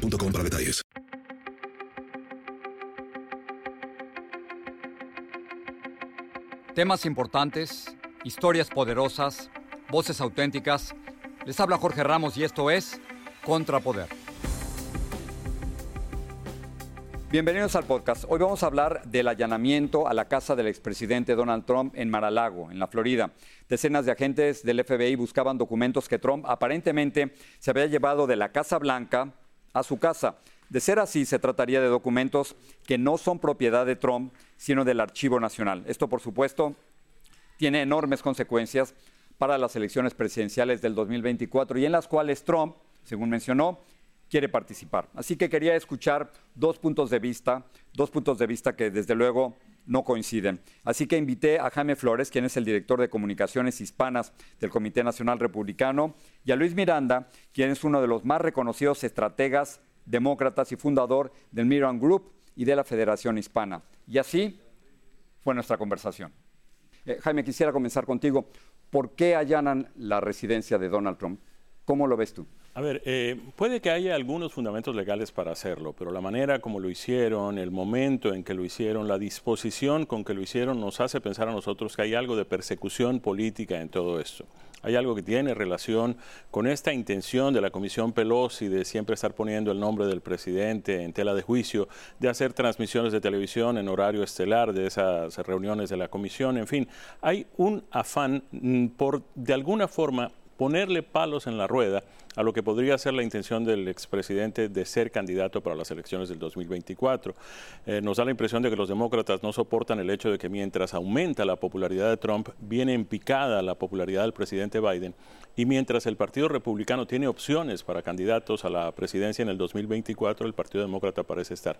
detalles. Temas importantes, historias poderosas, voces auténticas. Les habla Jorge Ramos y esto es Contrapoder. Bienvenidos al podcast. Hoy vamos a hablar del allanamiento a la casa del expresidente Donald Trump en Mar-a-Lago, en la Florida. Decenas de agentes del FBI buscaban documentos que Trump aparentemente se había llevado de la Casa Blanca a su casa. De ser así, se trataría de documentos que no son propiedad de Trump, sino del Archivo Nacional. Esto, por supuesto, tiene enormes consecuencias para las elecciones presidenciales del 2024 y en las cuales Trump, según mencionó, quiere participar. Así que quería escuchar dos puntos de vista, dos puntos de vista que desde luego no coinciden. Así que invité a Jaime Flores, quien es el director de comunicaciones hispanas del Comité Nacional Republicano, y a Luis Miranda, quien es uno de los más reconocidos estrategas demócratas y fundador del Miran Group y de la Federación Hispana. Y así fue nuestra conversación. Eh, Jaime, quisiera comenzar contigo. ¿Por qué allanan la residencia de Donald Trump? ¿Cómo lo ves tú? A ver, eh, puede que haya algunos fundamentos legales para hacerlo, pero la manera como lo hicieron, el momento en que lo hicieron, la disposición con que lo hicieron nos hace pensar a nosotros que hay algo de persecución política en todo esto. Hay algo que tiene relación con esta intención de la Comisión Pelosi de siempre estar poniendo el nombre del presidente en tela de juicio, de hacer transmisiones de televisión en horario estelar de esas reuniones de la comisión, en fin, hay un afán mm, por de alguna forma ponerle palos en la rueda a lo que podría ser la intención del expresidente de ser candidato para las elecciones del 2024. Eh, nos da la impresión de que los demócratas no soportan el hecho de que mientras aumenta la popularidad de Trump, viene en picada la popularidad del presidente Biden y mientras el Partido Republicano tiene opciones para candidatos a la presidencia en el 2024, el Partido Demócrata parece estar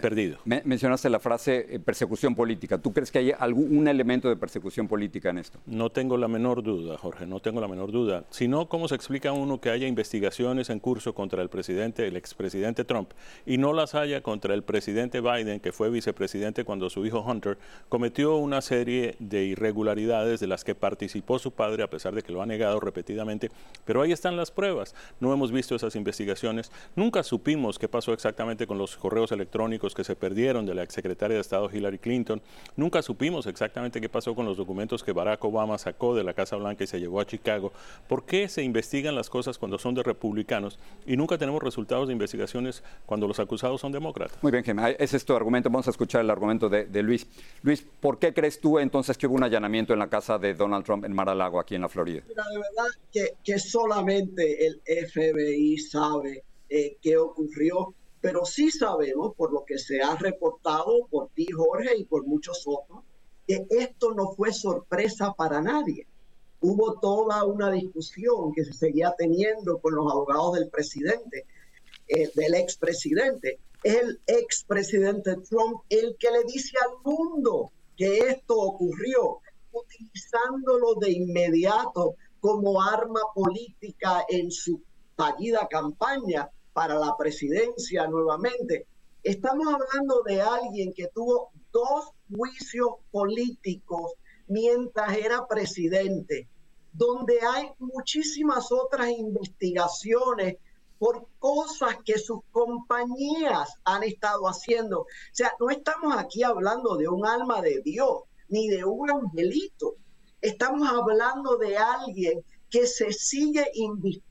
perdido. mencionaste la frase eh, persecución política. ¿Tú crees que hay algún elemento de persecución política en esto? No tengo la menor duda, Jorge, no tengo la menor duda. Si no, ¿cómo se explica uno que haya investigaciones en curso contra el presidente, el expresidente Trump, y no las haya contra el presidente Biden, que fue vicepresidente cuando su hijo Hunter cometió una serie de irregularidades de las que participó su padre, a pesar de que lo ha negado repetidamente? Pero ahí están las pruebas. No hemos visto esas investigaciones. Nunca supimos qué pasó exactamente con los correos electrónicos que se perdieron de la exsecretaria de Estado Hillary Clinton. Nunca supimos exactamente qué pasó con los documentos que Barack Obama sacó de la Casa Blanca y se llevó a Chicago. ¿Por qué se investigan las cosas cuando son de republicanos y nunca tenemos resultados de investigaciones cuando los acusados son demócratas? Muy bien, Gemma. Ese es tu argumento. Vamos a escuchar el argumento de, Luis. Luis, ¿por qué crees tú entonces que hubo un allanamiento en la casa de Donald Trump en Mar-a-Lago, aquí en la Florida? de verdad que, solamente el FBI sabe eh, qué ocurrió pero sí sabemos, por lo que se ha reportado por ti, Jorge, y por muchos otros, que esto no fue sorpresa para nadie. Hubo toda una discusión que se seguía teniendo con los abogados del presidente, eh, del expresidente. El expresidente Trump el que le dice al mundo que esto ocurrió, utilizándolo de inmediato como arma política en su fallida campaña para la presidencia nuevamente. Estamos hablando de alguien que tuvo dos juicios políticos mientras era presidente, donde hay muchísimas otras investigaciones por cosas que sus compañías han estado haciendo. O sea, no estamos aquí hablando de un alma de Dios ni de un angelito. Estamos hablando de alguien que se sigue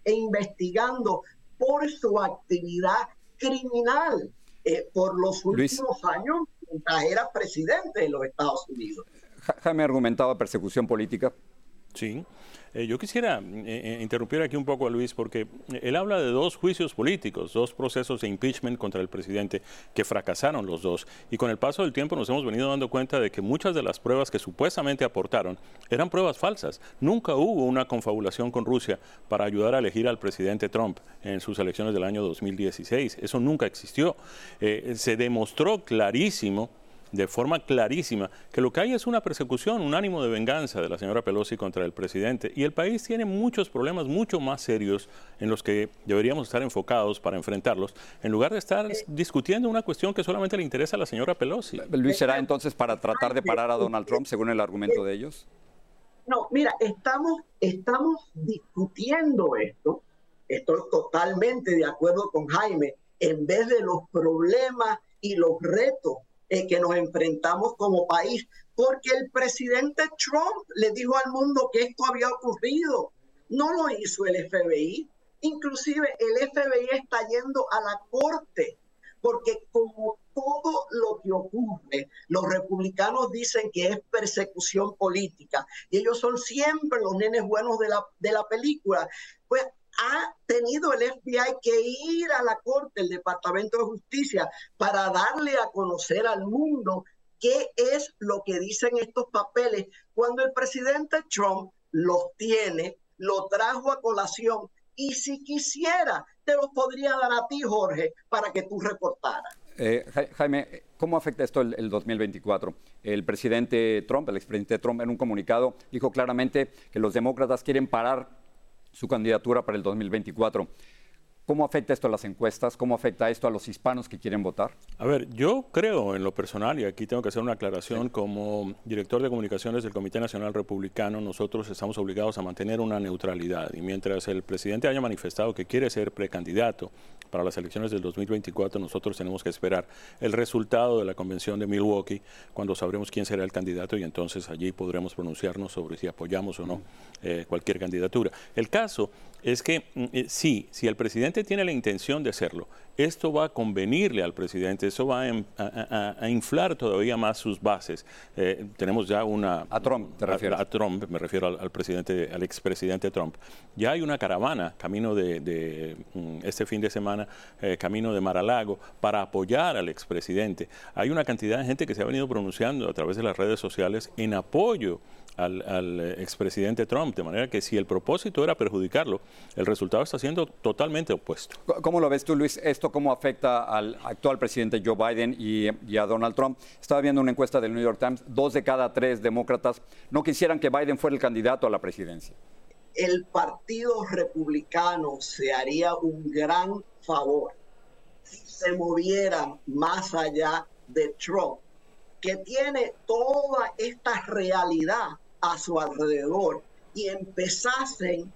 investigando por su actividad criminal eh, por los últimos años mientras era presidente de los Estados Unidos. Jaime argumentaba persecución política. Sí. Eh, yo quisiera eh, eh, interrumpir aquí un poco a Luis porque él habla de dos juicios políticos, dos procesos de impeachment contra el presidente que fracasaron los dos. Y con el paso del tiempo nos hemos venido dando cuenta de que muchas de las pruebas que supuestamente aportaron eran pruebas falsas. Nunca hubo una confabulación con Rusia para ayudar a elegir al presidente Trump en sus elecciones del año 2016. Eso nunca existió. se demostró clarísimo de forma clarísima que lo que hay es una persecución, un ánimo de venganza de la señora Pelosi contra el presidente. Y el país tiene muchos problemas mucho más serios en los que deberíamos estar enfocados para enfrentarlos, en lugar de estar discutiendo una cuestión que solamente le interesa a la señora Pelosi. Luis, ¿será entonces para tratar de parar a Donald Trump, según el argumento de ellos? No, mira, estamos, estamos discutiendo esto, estoy totalmente de acuerdo con Jaime, en vez de los problemas y los retos eh, que nos enfrentamos como país, porque el presidente Trump le dijo al mundo que esto había ocurrido. No lo hizo el FBI. Inclusive el FBI está yendo a la corte, porque como todo lo que ocurre, los republicanos dicen que es persecución política y ellos son siempre los nenes buenos de la, de la película. Pues ha tenido el FBI que ir a la Corte, el Departamento de Justicia, para darle a conocer al mundo qué es lo que dicen estos papeles, cuando el presidente Trump los tiene, lo trajo a colación y si quisiera, te los podría dar a ti, Jorge, para que tú reportaras. Eh, Jaime, ¿cómo afecta esto el, el, 2024? El presidente Trump, el expresidente Trump, en un comunicado dijo claramente que los demócratas quieren parar su candidatura para el 2024. ¿Cómo afecta esto a las encuestas? ¿Cómo afecta esto a los hispanos que quieren votar? A ver, yo creo en lo personal, y aquí tengo que hacer una aclaración, como director de comunicaciones del Comité Nacional Republicano, nosotros estamos obligados a mantener una neutralidad. Y mientras el presidente haya manifestado que quiere ser precandidato para las elecciones del 2024, nosotros tenemos que esperar el resultado de la convención de Milwaukee, cuando sabremos quién será el candidato y entonces allí podremos pronunciarnos sobre si apoyamos o no eh, cualquier candidatura. El caso es que mm, eh, sí, si el presidente tiene la intención de hacerlo, esto va a convenirle al presidente, eso va a, em, inflar todavía más sus bases. Eh, tenemos ya una... A Trump, te refieres. A, Trump, me refiero al, presidente, al expresidente Trump. Ya hay una caravana camino de, mm, este fin de semana, eh, camino de Mar-a-Lago, para apoyar al expresidente. Hay una cantidad de gente que se ha venido pronunciando a través de las redes sociales en apoyo al, al, expresidente Trump, de manera que si el propósito era perjudicarlo, el resultado está siendo totalmente opuesto. ¿Cómo lo ves tú, Luis? ¿Esto cómo afecta al actual presidente Joe Biden y, y, a Donald Trump? Estaba viendo una encuesta del New York Times, dos de cada tres demócratas no quisieran que Biden fuera el candidato a la presidencia. El Partido Republicano se haría un gran favor si se moviera más allá de Trump, que tiene toda esta realidad a su alrededor y empezasen,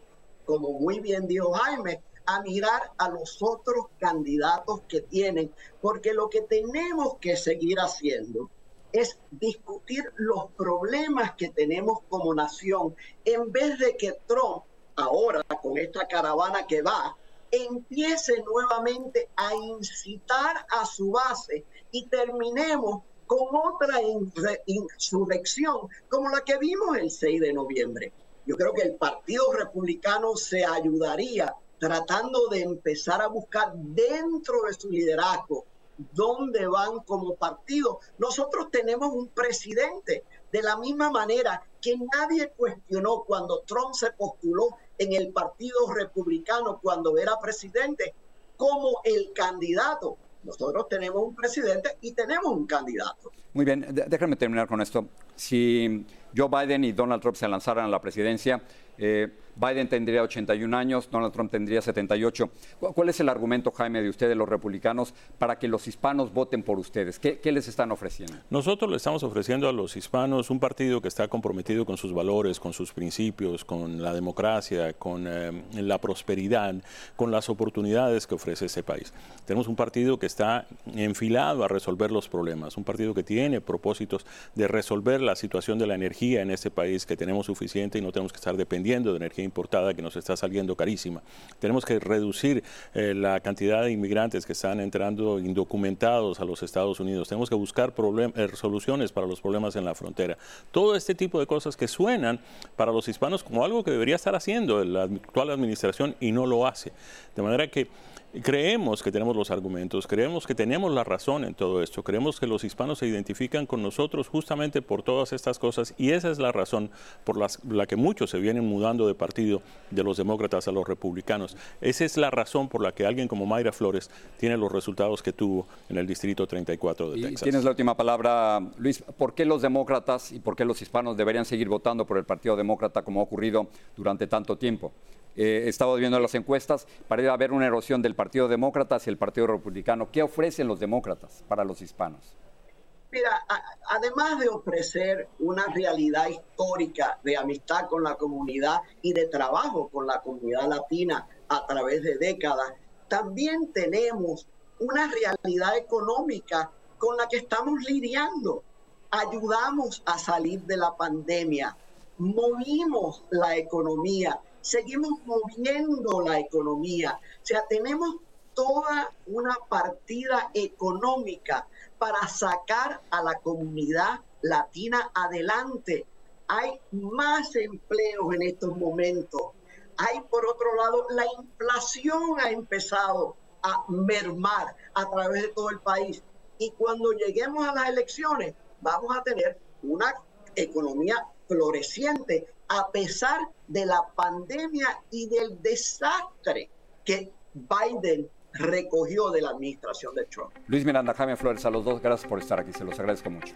como muy bien dijo Jaime, a mirar a los otros candidatos que tienen, porque lo que tenemos que seguir haciendo es discutir los problemas que tenemos como nación, en vez de que Trump, ahora con esta caravana que va, empiece nuevamente a incitar a su base y terminemos con otra insurrección como la que vimos el 6 de noviembre. Yo creo que el Partido Republicano se ayudaría tratando de empezar a buscar dentro de su liderazgo dónde van como partido. Nosotros tenemos un presidente de la misma manera que nadie cuestionó cuando Trump se postuló en el Partido Republicano cuando era presidente como el candidato nosotros tenemos un presidente y tenemos un candidato. Muy bien, déjame terminar con esto. Si Joe Biden y Donald Trump se lanzaran a la presidencia, eh, Biden tendría 81 años, Donald Trump tendría 78. ¿Cuál es el argumento, Jaime, de ustedes, los republicanos, para que los hispanos voten por ustedes? ¿Qué, les están ofreciendo? Nosotros le estamos ofreciendo a los hispanos un partido que está comprometido con sus valores, con sus principios, con la democracia, con eh, la prosperidad, con las oportunidades que ofrece ese país. Tenemos un partido que está enfilado a resolver los problemas, un partido que tiene propósitos de resolver la situación de la energía en este país, que tenemos suficiente y no tenemos que estar dependiendo de energía importada que nos está saliendo carísima. Tenemos que reducir eh, la cantidad de inmigrantes que están entrando indocumentados a los Estados Unidos. Tenemos que buscar eh, soluciones para los problemas en la frontera. Todo este tipo de cosas que suenan para los hispanos como algo que debería estar haciendo la actual administración y no lo hace. De manera que creemos que tenemos los argumentos, creemos que tenemos la razón en todo esto, creemos que los hispanos se identifican con nosotros justamente por todas estas cosas y esa es la razón por la que muchos se vienen mudando de partido de los demócratas a los republicanos. Esa es la razón por la que alguien como Mayra Flores tiene los resultados que tuvo en el Distrito 34 de Texas. Tienes la última palabra, Luis. ¿Por qué los demócratas y por qué los hispanos deberían seguir votando por el Partido Demócrata como ha ocurrido durante tanto tiempo? Eh, he estado viendo las encuestas, parece haber una erosión del Partido Demócrata hacia el Partido Republicano. ¿Qué ofrecen los demócratas para los hispanos? Mira, además de ofrecer una realidad histórica de amistad con la comunidad y de trabajo con la comunidad latina a través de décadas, también tenemos una realidad económica con la que estamos lidiando. Ayudamos a salir de la pandemia, movimos la economía, seguimos moviendo la economía. O sea, tenemos toda una partida económica para sacar a la comunidad latina adelante. Hay más empleos en estos momentos. Hay, por otro lado, la inflación ha empezado a mermar a través de todo el país. Y cuando lleguemos a las elecciones, vamos a tener una economía floreciente a pesar de la pandemia y del desastre que Biden recogió de la administración de Trump. Luis Miranda, Jaime Flores, a los dos, gracias por estar aquí, se los agradezco mucho.